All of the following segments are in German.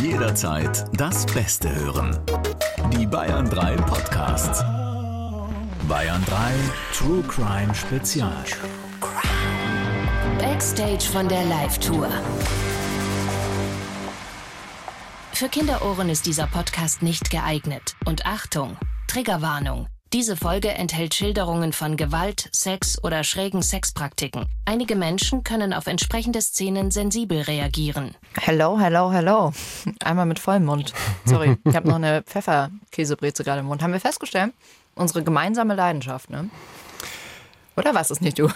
Jederzeit das Beste hören. Die Bayern 3 Podcasts. Bayern 3 True Crime Spezial. Backstage von der Live-Tour. Für Kinderohren ist dieser Podcast nicht geeignet. Und Achtung, Triggerwarnung. Diese Folge enthält Schilderungen von Gewalt, Sex oder schrägen Sexpraktiken. Einige Menschen können auf entsprechende Szenen sensibel reagieren. Hello, hello, hello. Einmal mit vollem Mund. Sorry, ich habe noch eine Pfefferkäsebreze gerade im Mund. Haben wir festgestellt? Unsere gemeinsame Leidenschaft, ne? Oder was ist nicht du?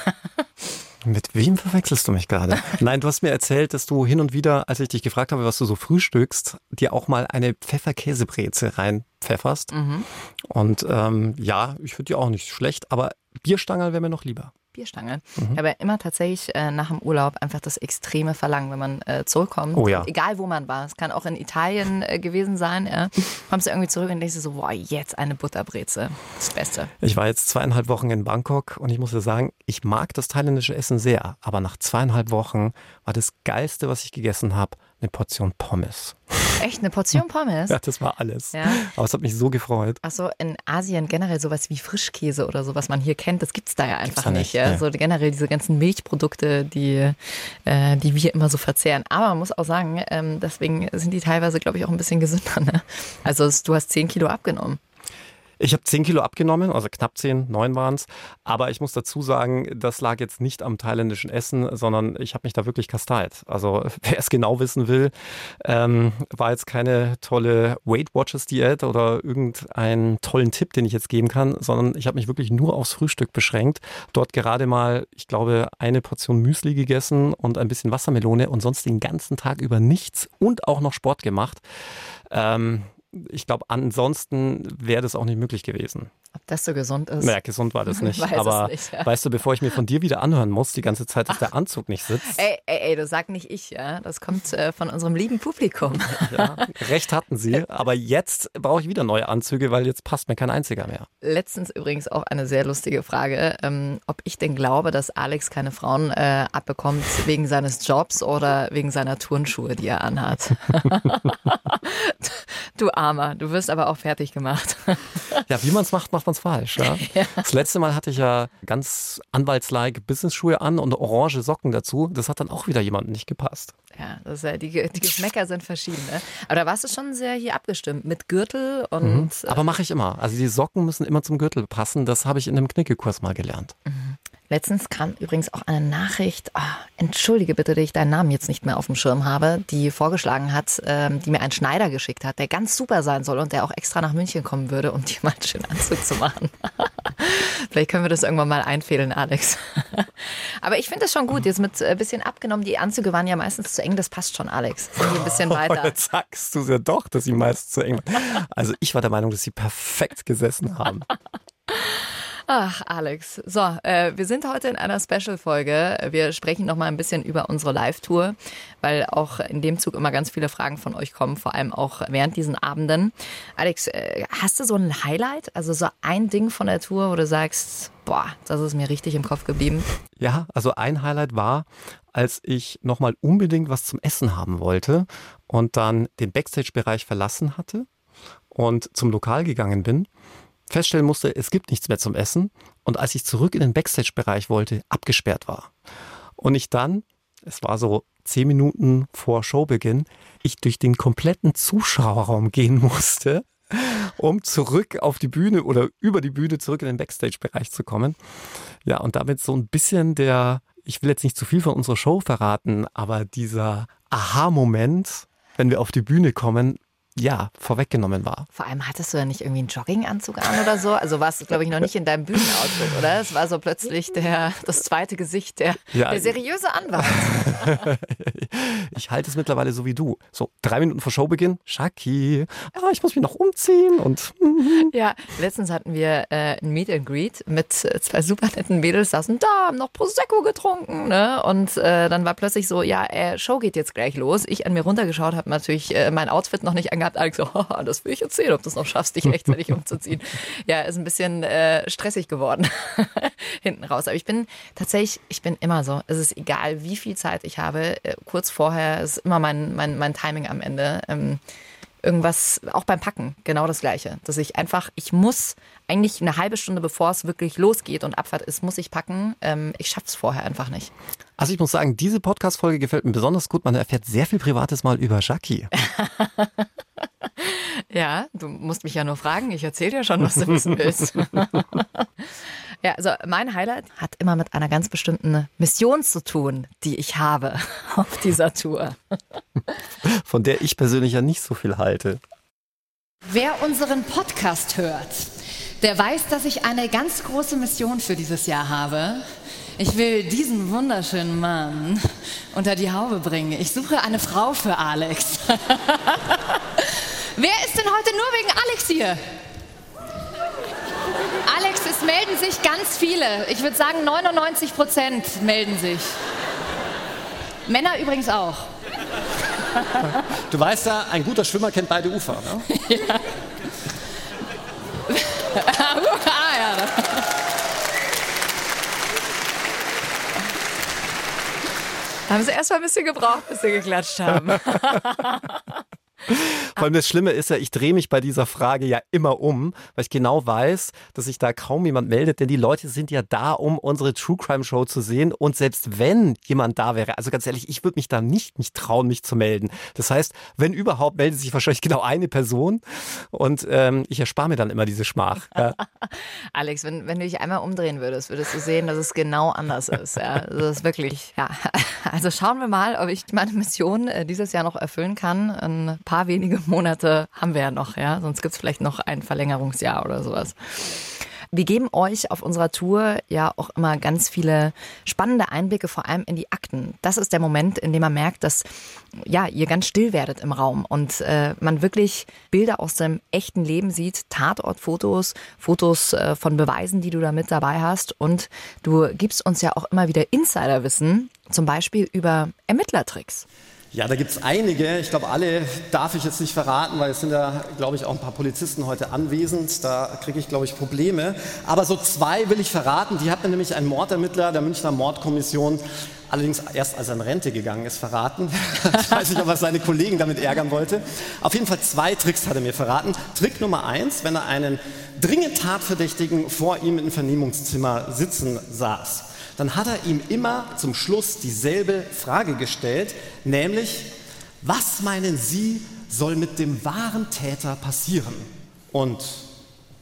Mit wem verwechselst du mich gerade? Nein, du hast mir erzählt, dass du hin und wieder, als ich dich gefragt habe, was du so frühstückst, dir auch mal eine Pfefferkäsebreze reinpfefferst. Mhm. Und ähm, ja, ich finde die auch nicht schlecht, aber Bierstangerl wäre mir noch lieber. Bierstange. Mhm. Habe immer tatsächlich äh, nach dem Urlaub einfach das extreme Verlangen, wenn man äh, zurückkommt. Oh ja. Egal wo man war. Es kann auch in Italien äh, gewesen sein. Ja. Kommst du irgendwie zurück und denkst dir so, boah, jetzt eine Butterbreze. Das Beste. Ich war jetzt zweieinhalb Wochen in Bangkok und ich muss dir sagen, ich mag das thailändische Essen sehr. Aber nach zweieinhalb Wochen war das Geilste, was ich gegessen habe, eine Portion Pommes. Echt, eine Portion Pommes? Ja, das war alles. Ja. Aber es hat mich so gefreut. Achso, in Asien generell sowas wie Frischkäse oder so, was man hier kennt, das gibt es da ja einfach nicht. nicht. Ja? Ja. So generell diese ganzen Milchprodukte, die, äh, die wir immer so verzehren. Aber man muss auch sagen, ähm, deswegen sind die teilweise, glaube ich, auch ein bisschen gesünder. Ne? Also du hast 10 Kilo abgenommen. Ich habe 10 Kilo abgenommen, also knapp 10, 9 waren es. Aber ich muss dazu sagen, das lag jetzt nicht am thailändischen Essen, sondern ich habe mich da wirklich kasteilt. Also wer es genau wissen will, ähm, war jetzt keine tolle Weight Watchers Diät oder irgendeinen tollen Tipp, den ich jetzt geben kann, sondern ich habe mich wirklich nur aufs Frühstück beschränkt. Dort gerade mal, ich glaube, eine Portion Müsli gegessen und ein bisschen Wassermelone und sonst den ganzen Tag über nichts und auch noch Sport gemacht. Ähm, ich glaube, ansonsten wäre das auch nicht möglich gewesen. Ob das so gesund ist? Naja, gesund war das nicht. Aber nicht, ja. weißt du, bevor ich mir von dir wieder anhören muss, die ganze Zeit, dass Ach. der Anzug nicht sitzt. Ey, ey, ey, das sag nicht ich, ja. Das kommt äh, von unserem lieben Publikum. Ja, recht hatten sie. Aber jetzt brauche ich wieder neue Anzüge, weil jetzt passt mir kein einziger mehr. Letztens übrigens auch eine sehr lustige Frage, ähm, ob ich denn glaube, dass Alex keine Frauen äh, abbekommt wegen seines Jobs oder wegen seiner Turnschuhe, die er anhat. du Armer, du wirst aber auch fertig gemacht. ja, wie man es macht, macht man es falsch. Ja? ja? Das letzte Mal hatte ich ja ganz anwaltslike Business-Schuhe an und orange Socken dazu. Das hat dann auch wieder jemandem nicht gepasst. Ja, das ist, die, die Geschmäcker sind verschieden. Ne? Aber da warst du schon sehr hier abgestimmt mit Gürtel und. Mhm. Aber mache ich immer. Also die Socken müssen immer zum Gürtel passen. Das habe ich in einem Knickekurs mal gelernt. Mhm. Letztens kam übrigens auch eine Nachricht, oh, entschuldige bitte, dass ich deinen Namen jetzt nicht mehr auf dem Schirm habe, die vorgeschlagen hat, ähm, die mir einen Schneider geschickt hat, der ganz super sein soll und der auch extra nach München kommen würde, um dir mal einen schönen Anzug zu machen. Vielleicht können wir das irgendwann mal einfädeln, Alex. Aber ich finde das schon gut, jetzt mit ein äh, bisschen abgenommen. Die Anzüge waren ja meistens zu eng, das passt schon, Alex. Sind die ein bisschen oh, weiter. Jetzt sagst du ja doch, dass sie meistens zu eng waren. Also ich war der Meinung, dass sie perfekt gesessen haben. Ach, Alex. So, äh, wir sind heute in einer Special-Folge. Wir sprechen noch mal ein bisschen über unsere Live-Tour, weil auch in dem Zug immer ganz viele Fragen von euch kommen, vor allem auch während diesen Abenden. Alex, äh, hast du so ein Highlight, also so ein Ding von der Tour, wo du sagst, boah, das ist mir richtig im Kopf geblieben? Ja, also ein Highlight war, als ich noch mal unbedingt was zum Essen haben wollte und dann den Backstage-Bereich verlassen hatte und zum Lokal gegangen bin feststellen musste, es gibt nichts mehr zum Essen und als ich zurück in den Backstage-Bereich wollte, abgesperrt war. Und ich dann, es war so zehn Minuten vor Showbeginn, ich durch den kompletten Zuschauerraum gehen musste, um zurück auf die Bühne oder über die Bühne zurück in den Backstage-Bereich zu kommen. Ja, und damit so ein bisschen der, ich will jetzt nicht zu viel von unserer Show verraten, aber dieser Aha-Moment, wenn wir auf die Bühne kommen, ja, vorweggenommen war. Vor allem hattest du ja nicht irgendwie einen Jogginganzug an oder so? Also warst du, glaube ich, noch nicht in deinem Bühnenoutfit, oder? Es war so plötzlich der, das zweite Gesicht, der, ja, der seriöse Anwalt. ich halte es mittlerweile so wie du. So, drei Minuten vor Showbeginn, Shaki, ja, ich muss mich noch umziehen und. ja, letztens hatten wir äh, ein Meet and Greet mit zwei super netten Mädels, saßen da, haben noch Prosecco getrunken, ne? Und äh, dann war plötzlich so, ja, äh, Show geht jetzt gleich los. Ich an mir runtergeschaut, habe natürlich äh, mein Outfit noch nicht angefangen gehabt. Alex so, oh, das will ich jetzt sehen, ob du es noch schaffst, dich rechtzeitig umzuziehen. Ja, ist ein bisschen äh, stressig geworden hinten raus. Aber ich bin tatsächlich, ich bin immer so. Es ist egal, wie viel Zeit ich habe. Äh, kurz vorher ist immer mein, mein, mein Timing am Ende. Ähm, irgendwas, auch beim Packen, genau das Gleiche. Dass ich einfach, ich muss eigentlich eine halbe Stunde, bevor es wirklich losgeht und Abfahrt ist, muss ich packen. Ähm, ich schaff's vorher einfach nicht. Also ich muss sagen, diese Podcast-Folge gefällt mir besonders gut. Man erfährt sehr viel Privates mal über Jackie. Ja, du musst mich ja nur fragen. Ich erzähle dir schon, was du wissen willst. Ja, also mein Highlight hat immer mit einer ganz bestimmten Mission zu tun, die ich habe auf dieser Tour. Von der ich persönlich ja nicht so viel halte. Wer unseren Podcast hört, der weiß, dass ich eine ganz große Mission für dieses Jahr habe. Ich will diesen wunderschönen Mann unter die Haube bringen. Ich suche eine Frau für Alex. Wer ist denn heute nur wegen Alex hier? Alex, es melden sich ganz viele. Ich würde sagen, 99 Prozent melden sich. Männer übrigens auch. Du weißt ja, ein guter Schwimmer kennt beide Ufer. Ne? ja. ah, ja. Haben sie erst mal ein bisschen gebraucht, bis sie geklatscht haben. Vor allem das Schlimme ist ja, ich drehe mich bei dieser Frage ja immer um, weil ich genau weiß, dass sich da kaum jemand meldet, denn die Leute sind ja da, um unsere True Crime Show zu sehen. Und selbst wenn jemand da wäre, also ganz ehrlich, ich würde mich da nicht mich trauen, mich zu melden. Das heißt, wenn überhaupt, meldet sich wahrscheinlich genau eine Person und ähm, ich erspare mir dann immer diese Schmach. Ja. Alex, wenn, wenn du dich einmal umdrehen würdest, würdest du sehen, dass es genau anders ist. Ja, das ist wirklich, ja. Also schauen wir mal, ob ich meine Mission äh, dieses Jahr noch erfüllen kann. Ein paar wenige Monate haben wir ja noch, ja. Sonst gibt es vielleicht noch ein Verlängerungsjahr oder sowas. Wir geben euch auf unserer Tour ja auch immer ganz viele spannende Einblicke, vor allem in die Akten. Das ist der Moment, in dem man merkt, dass ja, ihr ganz still werdet im Raum und äh, man wirklich Bilder aus dem echten Leben sieht, Tatortfotos, Fotos äh, von Beweisen, die du da mit dabei hast. Und du gibst uns ja auch immer wieder Insiderwissen, zum Beispiel über Ermittlertricks. Ja, da gibt es einige. Ich glaube, alle darf ich jetzt nicht verraten, weil es sind ja, glaube ich, auch ein paar Polizisten heute anwesend. Da kriege ich, glaube ich, Probleme. Aber so zwei will ich verraten. Die hat mir nämlich ein Mordermittler der Münchner Mordkommission, allerdings erst als er in Rente gegangen ist, verraten. ich weiß nicht, ob er seine Kollegen damit ärgern wollte. Auf jeden Fall zwei Tricks hat er mir verraten. Trick Nummer eins, wenn er einen dringend Tatverdächtigen vor ihm im Vernehmungszimmer sitzen saß dann hat er ihm immer zum Schluss dieselbe Frage gestellt, nämlich, was meinen Sie, soll mit dem wahren Täter passieren? Und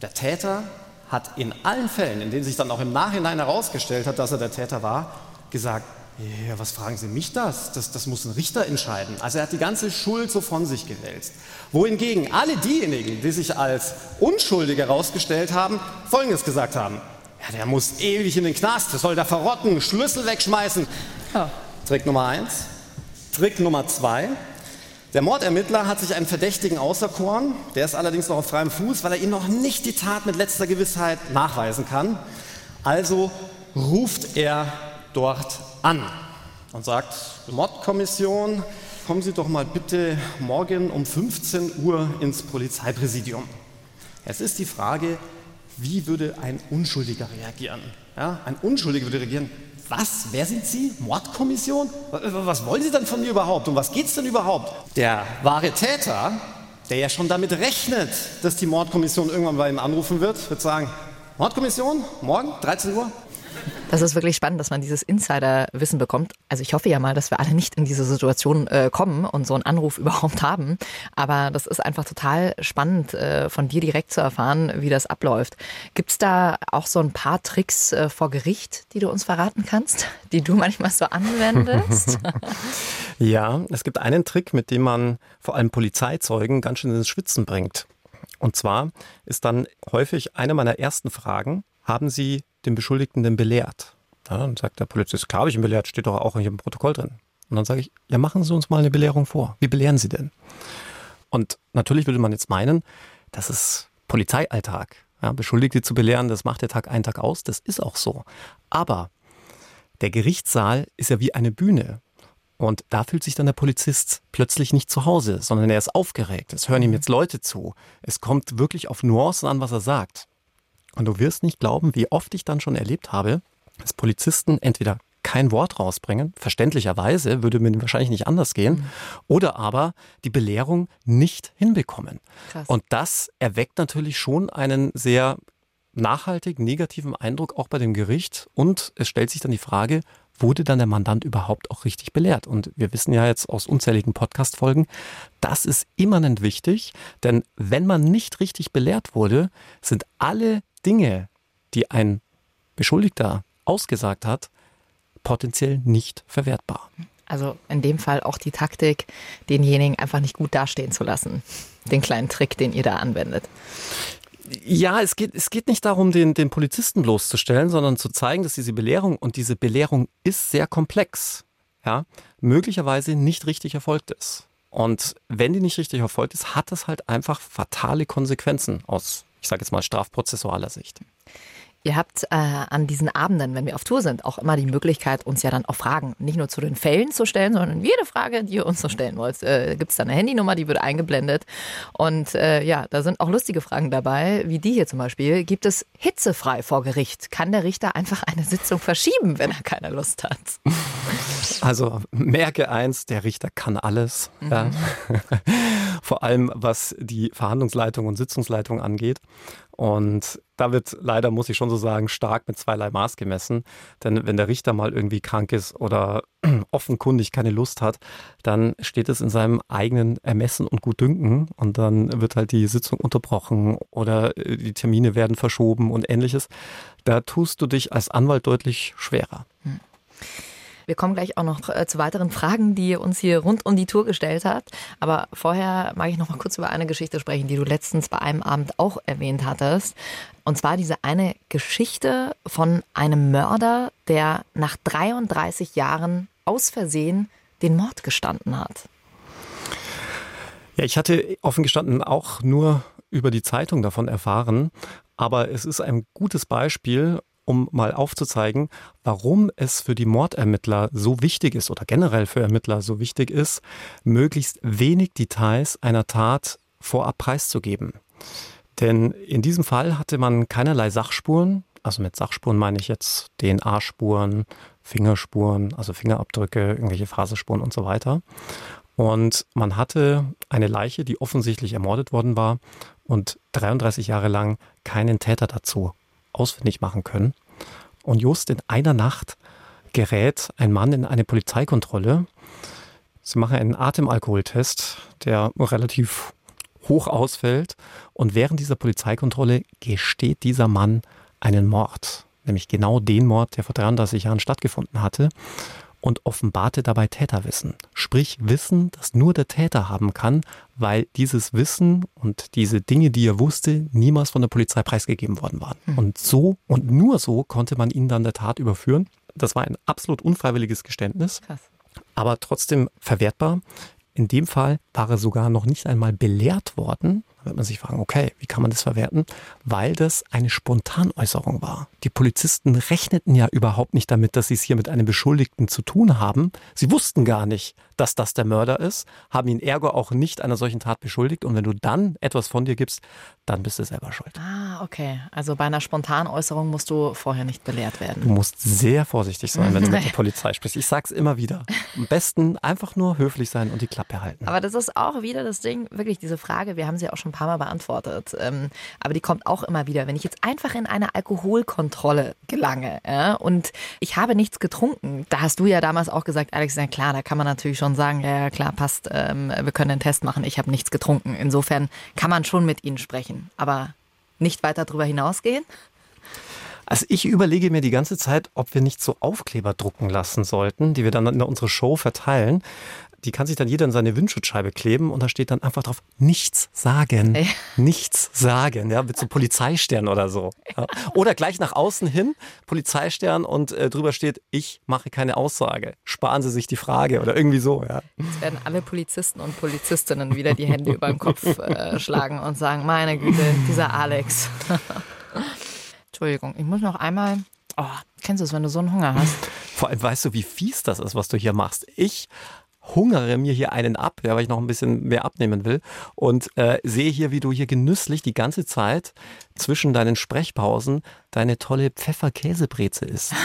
der Täter hat in allen Fällen, in denen sich dann auch im Nachhinein herausgestellt hat, dass er der Täter war, gesagt, ja, was fragen Sie mich das? das? Das muss ein Richter entscheiden. Also er hat die ganze Schuld so von sich gewälzt. Wohingegen alle diejenigen, die sich als unschuldig herausgestellt haben, Folgendes gesagt haben. Ja, der muss ewig in den Knast, der soll da verrotten, Schlüssel wegschmeißen. Ja. Trick Nummer eins. Trick Nummer zwei. Der Mordermittler hat sich einen Verdächtigen auserkoren, der ist allerdings noch auf freiem Fuß, weil er ihm noch nicht die Tat mit letzter Gewissheit nachweisen kann. Also ruft er dort an und sagt, Mordkommission, kommen Sie doch mal bitte morgen um 15 Uhr ins Polizeipräsidium. Es ist die Frage, wie würde ein Unschuldiger reagieren? Ja, ein Unschuldiger würde reagieren, was, wer sind Sie? Mordkommission? Was wollen Sie denn von mir überhaupt? Um was geht es denn überhaupt? Der wahre Täter, der ja schon damit rechnet, dass die Mordkommission irgendwann bei ihm anrufen wird, wird sagen, Mordkommission, morgen, 13 Uhr, das ist wirklich spannend, dass man dieses Insiderwissen bekommt. Also ich hoffe ja mal, dass wir alle nicht in diese Situation äh, kommen und so einen Anruf überhaupt haben. Aber das ist einfach total spannend, äh, von dir direkt zu erfahren, wie das abläuft. Gibt es da auch so ein paar Tricks äh, vor Gericht, die du uns verraten kannst, die du manchmal so anwendest? ja, es gibt einen Trick, mit dem man vor allem Polizeizeugen ganz schön ins Schwitzen bringt. Und zwar ist dann häufig eine meiner ersten Fragen, haben Sie den Beschuldigten denn belehrt? Ja, dann sagt der Polizist, klar habe ich ihn belehrt, steht doch auch nicht im Protokoll drin. Und dann sage ich, ja, machen Sie uns mal eine Belehrung vor. Wie belehren Sie denn? Und natürlich würde man jetzt meinen, das ist Polizeialltag. Ja, Beschuldigte zu belehren, das macht der Tag einen Tag aus, das ist auch so. Aber der Gerichtssaal ist ja wie eine Bühne. Und da fühlt sich dann der Polizist plötzlich nicht zu Hause, sondern er ist aufgeregt. Es hören ihm jetzt Leute zu. Es kommt wirklich auf Nuancen an, was er sagt. Und du wirst nicht glauben, wie oft ich dann schon erlebt habe, dass Polizisten entweder kein Wort rausbringen, verständlicherweise würde mir wahrscheinlich nicht anders gehen, mhm. oder aber die Belehrung nicht hinbekommen. Krass. Und das erweckt natürlich schon einen sehr nachhaltig negativen Eindruck auch bei dem Gericht und es stellt sich dann die Frage, wurde dann der Mandant überhaupt auch richtig belehrt? Und wir wissen ja jetzt aus unzähligen Podcast-Folgen, das ist immanent wichtig, denn wenn man nicht richtig belehrt wurde, sind alle Dinge, die ein Beschuldigter ausgesagt hat, potenziell nicht verwertbar. Also in dem Fall auch die Taktik, denjenigen einfach nicht gut dastehen zu lassen. Den kleinen Trick, den ihr da anwendet. Ja, es geht, es geht nicht darum, den, den Polizisten bloßzustellen, sondern zu zeigen, dass diese Belehrung, und diese Belehrung ist sehr komplex, ja, möglicherweise nicht richtig erfolgt ist. Und wenn die nicht richtig erfolgt ist, hat das halt einfach fatale Konsequenzen aus, ich sage jetzt mal, strafprozessualer Sicht. Ihr habt äh, an diesen Abenden, wenn wir auf Tour sind, auch immer die Möglichkeit, uns ja dann auch Fragen nicht nur zu den Fällen zu stellen, sondern jede Frage, die ihr uns so stellen wollt. Äh, Gibt es da eine Handynummer, die wird eingeblendet. Und äh, ja, da sind auch lustige Fragen dabei, wie die hier zum Beispiel. Gibt es hitzefrei vor Gericht? Kann der Richter einfach eine Sitzung verschieben, wenn er keine Lust hat? Also merke eins, der Richter kann alles. Mhm. Ja. Vor allem was die Verhandlungsleitung und Sitzungsleitung angeht. Und da wird leider, muss ich schon so sagen, stark mit zweierlei Maß gemessen. Denn wenn der Richter mal irgendwie krank ist oder offenkundig keine Lust hat, dann steht es in seinem eigenen Ermessen und Gutdünken und dann wird halt die Sitzung unterbrochen oder äh, die Termine werden verschoben und ähnliches. Da tust du dich als Anwalt deutlich schwerer. Hm. Wir kommen gleich auch noch äh, zu weiteren Fragen, die ihr uns hier rund um die Tour gestellt habt. Aber vorher mag ich noch mal kurz über eine Geschichte sprechen, die du letztens bei einem Abend auch erwähnt hattest. Und zwar diese eine Geschichte von einem Mörder, der nach 33 Jahren aus Versehen den Mord gestanden hat. Ja, ich hatte offen gestanden auch nur über die Zeitung davon erfahren, aber es ist ein gutes Beispiel, um mal aufzuzeigen, warum es für die Mordermittler so wichtig ist oder generell für Ermittler so wichtig ist, möglichst wenig Details einer Tat vorab preiszugeben. Denn in diesem Fall hatte man keinerlei Sachspuren, also mit Sachspuren meine ich jetzt DNA-Spuren, Fingerspuren, also Fingerabdrücke, irgendwelche Phasespuren und so weiter. Und man hatte eine Leiche, die offensichtlich ermordet worden war und 33 Jahre lang keinen Täter dazu ausfindig machen können. Und just in einer Nacht gerät ein Mann in eine Polizeikontrolle. Sie machen einen Atemalkoholtest, der relativ hoch ausfällt. Und während dieser Polizeikontrolle gesteht dieser Mann einen Mord, nämlich genau den Mord, der vor 33 Jahren stattgefunden hatte und offenbarte dabei Täterwissen. Sprich Wissen, das nur der Täter haben kann, weil dieses Wissen und diese Dinge, die er wusste, niemals von der Polizei preisgegeben worden waren. Mhm. Und so und nur so konnte man ihn dann der Tat überführen. Das war ein absolut unfreiwilliges Geständnis, Krass. aber trotzdem verwertbar. In dem Fall war er sogar noch nicht einmal belehrt worden, wird man sich fragen, okay, wie kann man das verwerten? Weil das eine Spontanäußerung war. Die Polizisten rechneten ja überhaupt nicht damit, dass sie es hier mit einem Beschuldigten zu tun haben. Sie wussten gar nicht, dass das der Mörder ist, haben ihn ergo auch nicht einer solchen Tat beschuldigt. Und wenn du dann etwas von dir gibst, dann bist du selber schuld. Ah, okay. Also bei einer Spontanäußerung musst du vorher nicht belehrt werden. Du musst sehr vorsichtig sein, wenn du mit der Polizei sprichst. Ich sag's immer wieder. Am besten einfach nur höflich sein und die Klappe halten. Aber das ist auch wieder das Ding, wirklich diese Frage, wir haben sie auch schon ein paar Mal beantwortet. Ähm, aber die kommt auch immer wieder. Wenn ich jetzt einfach in eine Alkoholkontrolle gelange ja, und ich habe nichts getrunken, da hast du ja damals auch gesagt, Alex, na klar, da kann man natürlich schon sagen, ja, klar, passt, ähm, wir können einen Test machen, ich habe nichts getrunken. Insofern kann man schon mit ihnen sprechen, aber nicht weiter darüber hinausgehen. Also ich überlege mir die ganze Zeit, ob wir nicht so Aufkleber drucken lassen sollten, die wir dann in unserer Show verteilen die kann sich dann jeder in seine Windschutzscheibe kleben und da steht dann einfach drauf, nichts sagen. Ja. Nichts sagen, ja, mit so Polizeistern oder so. Ja. Oder gleich nach außen hin, Polizeistern und äh, drüber steht, ich mache keine Aussage. Sparen Sie sich die Frage oder irgendwie so, ja. Jetzt werden alle Polizisten und Polizistinnen wieder die Hände über den Kopf äh, schlagen und sagen, meine Güte, dieser Alex. Entschuldigung, ich muss noch einmal Oh, kennst du es, wenn du so einen Hunger hast? Vor allem weißt du, wie fies das ist, was du hier machst. Ich hungere mir hier einen ab, ja, weil ich noch ein bisschen mehr abnehmen will und äh, sehe hier, wie du hier genüsslich die ganze Zeit zwischen deinen Sprechpausen deine tolle Pfefferkäsebreze isst.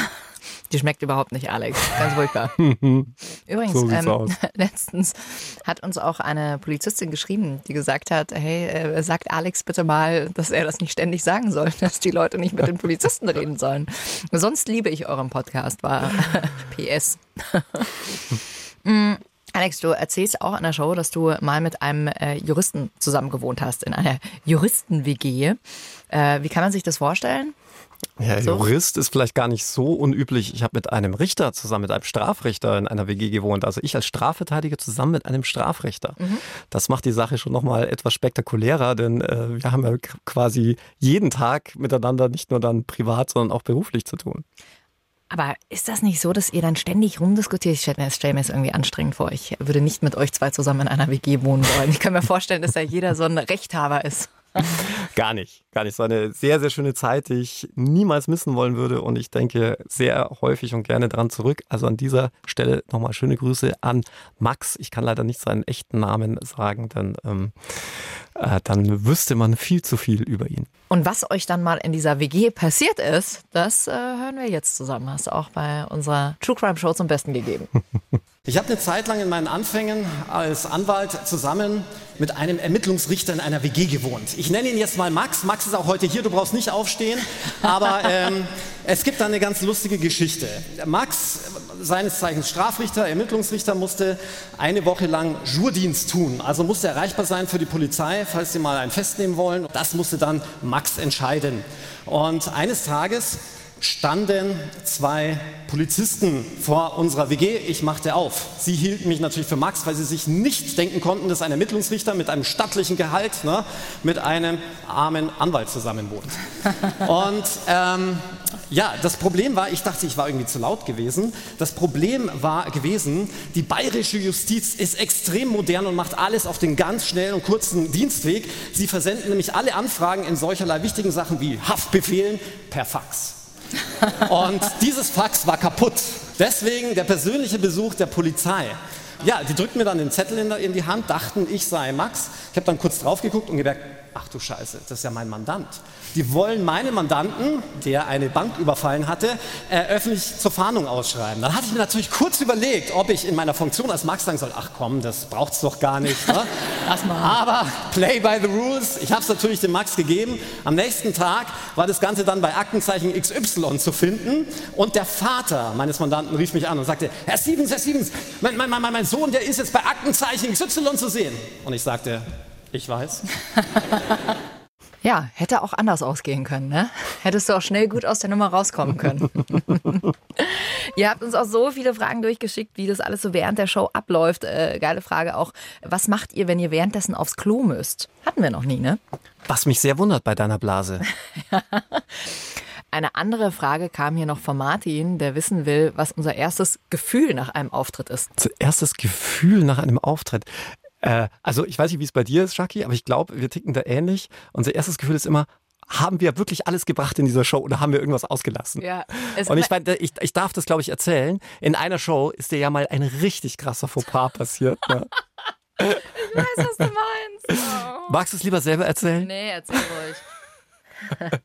Die schmeckt überhaupt nicht, Alex. Ganz furchtbar. Übrigens, So ähm, letztens hat uns auch eine Polizistin geschrieben, die gesagt hat, hey, äh, sagt Alex bitte mal, dass er das nicht ständig sagen soll, dass die Leute nicht mit den Polizisten reden sollen. Sonst liebe ich euren Podcast, war PS. Mm, Alex, du erzählst auch in der Show, dass du mal mit einem äh, Juristen zusammen gewohnt hast, in einer Juristen-WG. Äh, wie kann man sich das vorstellen? Ja, So. Jurist ist vielleicht gar nicht so unüblich. Ich habe mit einem Richter zusammen mit einem Strafrichter in einer WG gewohnt. Also ich als Strafverteidiger zusammen mit einem Strafrichter. Das macht die Sache schon nochmal etwas spektakulärer, denn äh, wir haben ja quasi jeden Tag miteinander nicht nur dann privat, sondern auch beruflich zu tun. Aber ist das nicht so, dass ihr dann ständig rumdiskutiert? Ich stelle mir, stell mir das irgendwie anstrengend vor. Ich würde nicht mit euch zwei zusammen in einer WG wohnen wollen. Ich kann mir vorstellen, dass da jeder so ein Rechthaber ist. Gar nicht, gar nicht. Es war eine sehr, sehr schöne Zeit, die ich niemals missen wollen würde und ich denke sehr häufig und gerne dran zurück. Also an dieser Stelle nochmal schöne Grüße an Max. Ich kann leider nicht seinen echten Namen sagen, denn ähm, äh, dann wüsste man viel zu viel über ihn. Und was euch dann mal in dieser WG passiert ist, das äh, hören wir jetzt zusammen. Hast du auch bei unserer True Crime Show zum Besten gegeben. Ich habe eine Zeit lang in meinen Anfängen als Anwalt zusammen mit einem Ermittlungsrichter in einer WG gewohnt. Ich nenne ihn jetzt mal Max. Max ist auch heute hier, du brauchst nicht aufstehen. Aber ähm, es gibt da eine ganz lustige Geschichte. Max, seines Zeichens Strafrichter, Ermittlungsrichter, musste eine Woche lang Jourdienst tun. Also musste erreichbar sein für die Polizei, falls sie mal einen festnehmen wollen. Das musste dann Max entscheiden. Und eines Tages standen zwei Polizisten vor unserer WG. Ich machte auf. Sie hielten mich natürlich für Max, weil sie sich nicht denken konnten, dass ein Ermittlungsrichter mit einem stattlichen Gehalt ne, mit einem armen Anwalt zusammen wohnt. Und ähm, ja, das Problem war, ich dachte, ich war irgendwie zu laut gewesen. Das Problem war gewesen, die bayerische Justiz ist extrem modern und macht alles auf den ganz schnellen und kurzen Dienstweg. Sie versenden nämlich alle Anfragen in solcherlei wichtigen Sachen wie Haftbefehlen per Fax. Und dieses Fax war kaputt. Deswegen der persönliche Besuch der Polizei. Ja, die drückten mir dann den Zettel in, die Hand, dachten, ich sei Max. Ich habe dann kurz drauf geguckt und gemerkt, ach du Scheiße, das ist ja mein Mandant. Die wollen meinen Mandanten, der eine Bank überfallen hatte, äh, öffentlich zur Fahndung ausschreiben. Dann hatte ich mir natürlich kurz überlegt, ob ich in meiner Funktion als Max sagen soll, ach komm, das braucht's doch gar nicht. Ne? Aber play by the rules. Ich habe es natürlich dem Max gegeben. Am nächsten Tag war das Ganze dann bei Aktenzeichen XY zu finden. Und der Vater meines Mandanten rief mich an und sagte, Herr Stevens, Herr Stevens, mein, mein, mein, mein Sohn, der ist jetzt bei Aktenzeichen XY zu sehen. Und ich sagte, ich weiß. Ja, hätte auch anders ausgehen können, ne? Hättest du auch schnell gut aus der Nummer rauskommen können. Ihr habt uns auch so viele Fragen durchgeschickt, wie das alles so während der Show abläuft. Äh, geile Frage auch. Was macht ihr, wenn ihr währenddessen aufs Klo müsst? Hatten wir noch nie, ne? Was mich sehr wundert bei deiner Blase. Eine andere Frage kam hier noch von Martin, der wissen will, was unser erstes Gefühl nach einem Auftritt ist. Zuerst das Gefühl nach einem Auftritt. Äh, also ich weiß nicht, wie es bei dir ist, Shaki, aber ich glaube, wir ticken da ähnlich. Unser erstes Gefühl ist immer, haben wir wirklich alles gebracht in dieser Show oder haben wir irgendwas ausgelassen? Ja, Und ich, mein, ich, ich darf das, glaube ich, erzählen. In einer Show ist dir ja mal ein richtig krasser Fauxpas passiert. Ne? Ich weiß, was du meinst. Oh. Magst du es lieber selber erzählen? Nee, erzähl ruhig.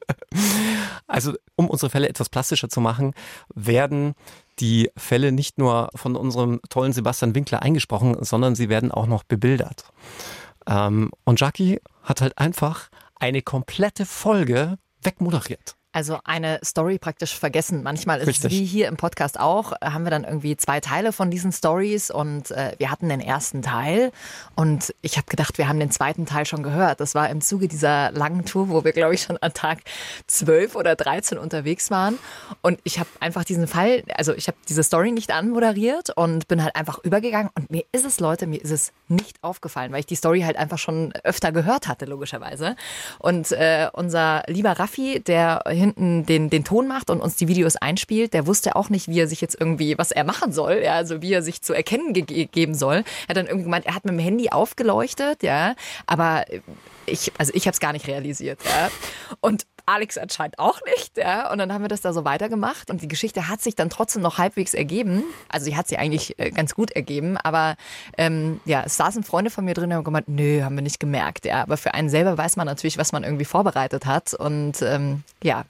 Also, um unsere Fälle etwas plastischer zu machen, werden die Fälle nicht nur von unserem tollen Sebastian Winkler eingesprochen, sondern sie werden auch noch bebildert. Ähm, und Jackie hat halt einfach eine komplette Folge wegmoderiert. Also eine Story praktisch vergessen. Manchmal ist Richtig. es wie hier im Podcast auch, haben wir dann irgendwie zwei Teile von diesen Stories und äh, wir hatten den ersten Teil und ich habe gedacht, wir haben den zweiten Teil schon gehört. Das war im Zuge dieser langen Tour, wo wir, glaube ich, schon an Tag 12 oder 13 unterwegs waren und ich habe einfach diesen Fall, also ich habe diese Story nicht anmoderiert und bin halt einfach übergegangen und mir ist es, Leute, mir ist es nicht aufgefallen, weil ich die Story halt einfach schon öfter gehört hatte, logischerweise. Und äh, unser lieber Raffi, der hinten den, den Ton macht und uns die Videos einspielt, der wusste auch nicht, wie er sich jetzt irgendwie, was er machen soll, ja, also wie er sich zu erkennen ge geben soll. Er hat dann irgendwie gemeint, er hat mit dem Handy aufgeleuchtet, ja, aber ich, also ich habe es gar nicht realisiert, ja. Und Alex anscheinend auch nicht. Ja? Und dann haben wir das da so weitergemacht. Und die Geschichte hat sich dann trotzdem noch halbwegs ergeben. Also sie hat sie eigentlich äh, ganz gut ergeben. Aber ähm, ja, es saßen Freunde von mir drin und haben gemeint, nö, haben wir nicht gemerkt. Ja, aber für einen selber weiß man natürlich, was man irgendwie vorbereitet hat. Und ähm, ja,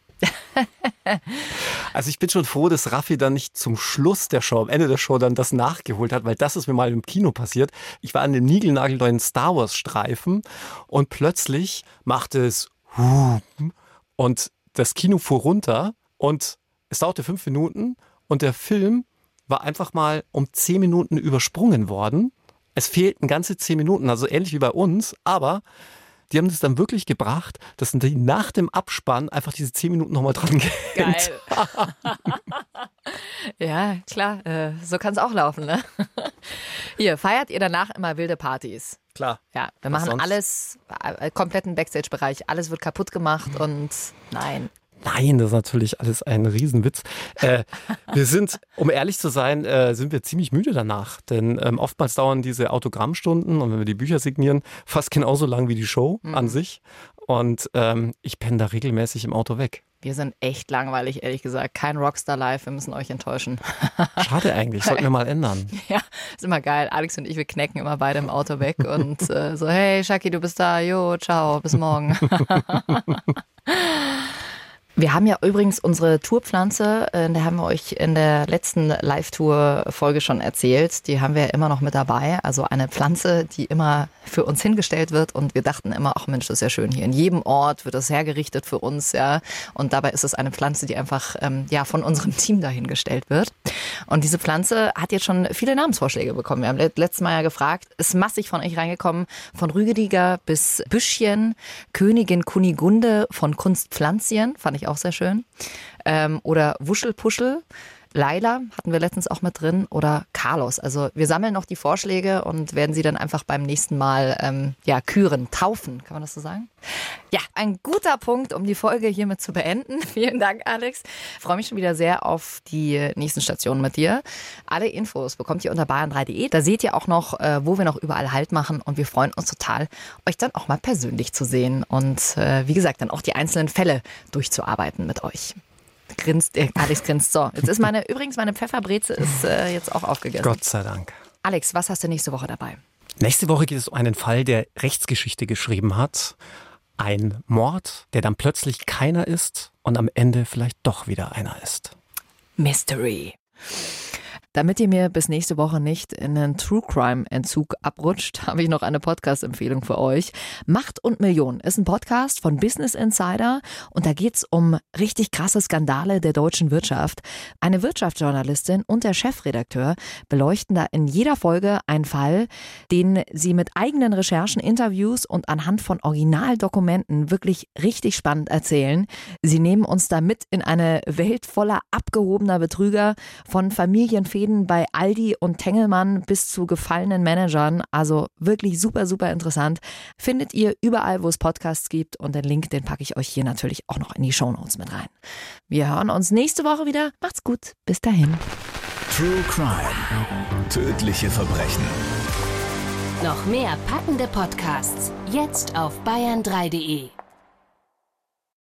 also ich bin schon froh, dass Raffi dann nicht zum Schluss der Show, am Ende der Show dann das nachgeholt hat, weil das ist mir mal im Kino passiert. Ich war an dem niegelnagelneuen Star Wars Streifen und plötzlich machte es und das Kino fuhr runter und es dauerte fünf Minuten und der Film war einfach mal um zehn Minuten übersprungen worden. Es fehlten ganze zehn Minuten, also ähnlich wie bei uns, aber die haben das dann wirklich gebracht, dass die nach dem Abspann einfach diese zehn Minuten nochmal dran Geil. ja, klar, äh, so kann es auch laufen. Ne? Hier, feiert ihr danach immer wilde Partys? Klar. Ja, wir machen sonst? alles, äh, kompletten Backstage-Bereich, alles wird kaputt gemacht und nein. Nein, das ist natürlich alles ein Riesenwitz. Äh, wir sind, um ehrlich zu sein, äh, sind wir ziemlich müde danach. Denn ähm, oftmals dauern diese Autogrammstunden und wenn wir die Bücher signieren, fast genauso lang wie die Show Mhm. an sich. Und ähm, ich penne da regelmäßig im Auto weg. Wir sind echt langweilig, ehrlich gesagt. Kein Rockstar Live, wir müssen euch enttäuschen. Schade eigentlich, sollten wir mal ändern. Ja, ist immer geil. Alex und ich, wir knecken immer beide im Auto weg und äh, so, hey Shaki, du bist da, jo, ciao, bis morgen. Wir haben ja übrigens unsere Tourpflanze, äh, da haben wir euch in der letzten Live-Tour-Folge schon erzählt. Die haben wir ja immer noch mit dabei. Also eine Pflanze, die immer für uns hingestellt wird. Und wir dachten immer, ach Mensch, das ist ja schön hier. In jedem Ort wird das hergerichtet für uns, ja. Und dabei ist es eine Pflanze, die einfach ähm, ja von unserem Team dahingestellt wird. Und diese Pflanze hat jetzt schon viele Namensvorschläge bekommen. Wir haben let- letztes Mal ja gefragt, ist massig von euch reingekommen, von Rügediger bis Büschchen, Königin Kunigunde von Kunstpflanzien, fand ich auch sehr schön. Ähm, oder Wuschelpuschel. Laila hatten wir letztens auch mit drin oder Carlos. Also wir sammeln noch die Vorschläge und werden sie dann einfach beim nächsten Mal ähm, ja küren, taufen, kann man das so sagen? Ja, ein guter Punkt, um die Folge hiermit zu beenden. Vielen Dank, Alex. Ich freue mich schon wieder sehr auf die nächsten Stationen mit dir. Alle Infos bekommt ihr unter bayern3.de. Da seht ihr auch noch, äh, wo wir noch überall Halt machen und wir freuen uns total, euch dann auch mal persönlich zu sehen und äh, wie gesagt, dann auch die einzelnen Fälle durchzuarbeiten mit euch. Grinst, äh, Alex grinst. So, jetzt ist meine, übrigens meine Pfefferbreze ist äh, jetzt auch aufgegessen. Gott sei Dank. Alex, was hast du nächste Woche dabei? Nächste Woche geht es um einen Fall, der Rechtsgeschichte geschrieben hat. Ein Mord, der dann plötzlich keiner ist und am Ende vielleicht doch wieder einer ist. Mystery. Damit ihr mir bis nächste Woche nicht in einen True Crime Entzug abrutscht, habe ich noch eine Podcast-Empfehlung für euch. Macht und Millionen ist ein Podcast von Business Insider und da geht's um richtig krasse Skandale der deutschen Wirtschaft. Eine Wirtschaftsjournalistin und der Chefredakteur beleuchten da in jeder Folge einen Fall, den sie mit eigenen Recherchen, Interviews und anhand von Originaldokumenten wirklich richtig spannend erzählen. Sie nehmen uns da mit in eine Welt voller abgehobener Betrüger, von Familienfäden bei Aldi und Tengelmann bis zu gefallenen Managern. Also wirklich super, super interessant. Findet ihr überall, wo es Podcasts gibt und den Link, den packe ich euch hier natürlich auch noch in die Shownotes mit rein. Wir hören uns nächste Woche wieder. Macht's gut. Bis dahin. True Crime. Tödliche Verbrechen. Noch mehr packende Podcasts jetzt auf bayern3.de.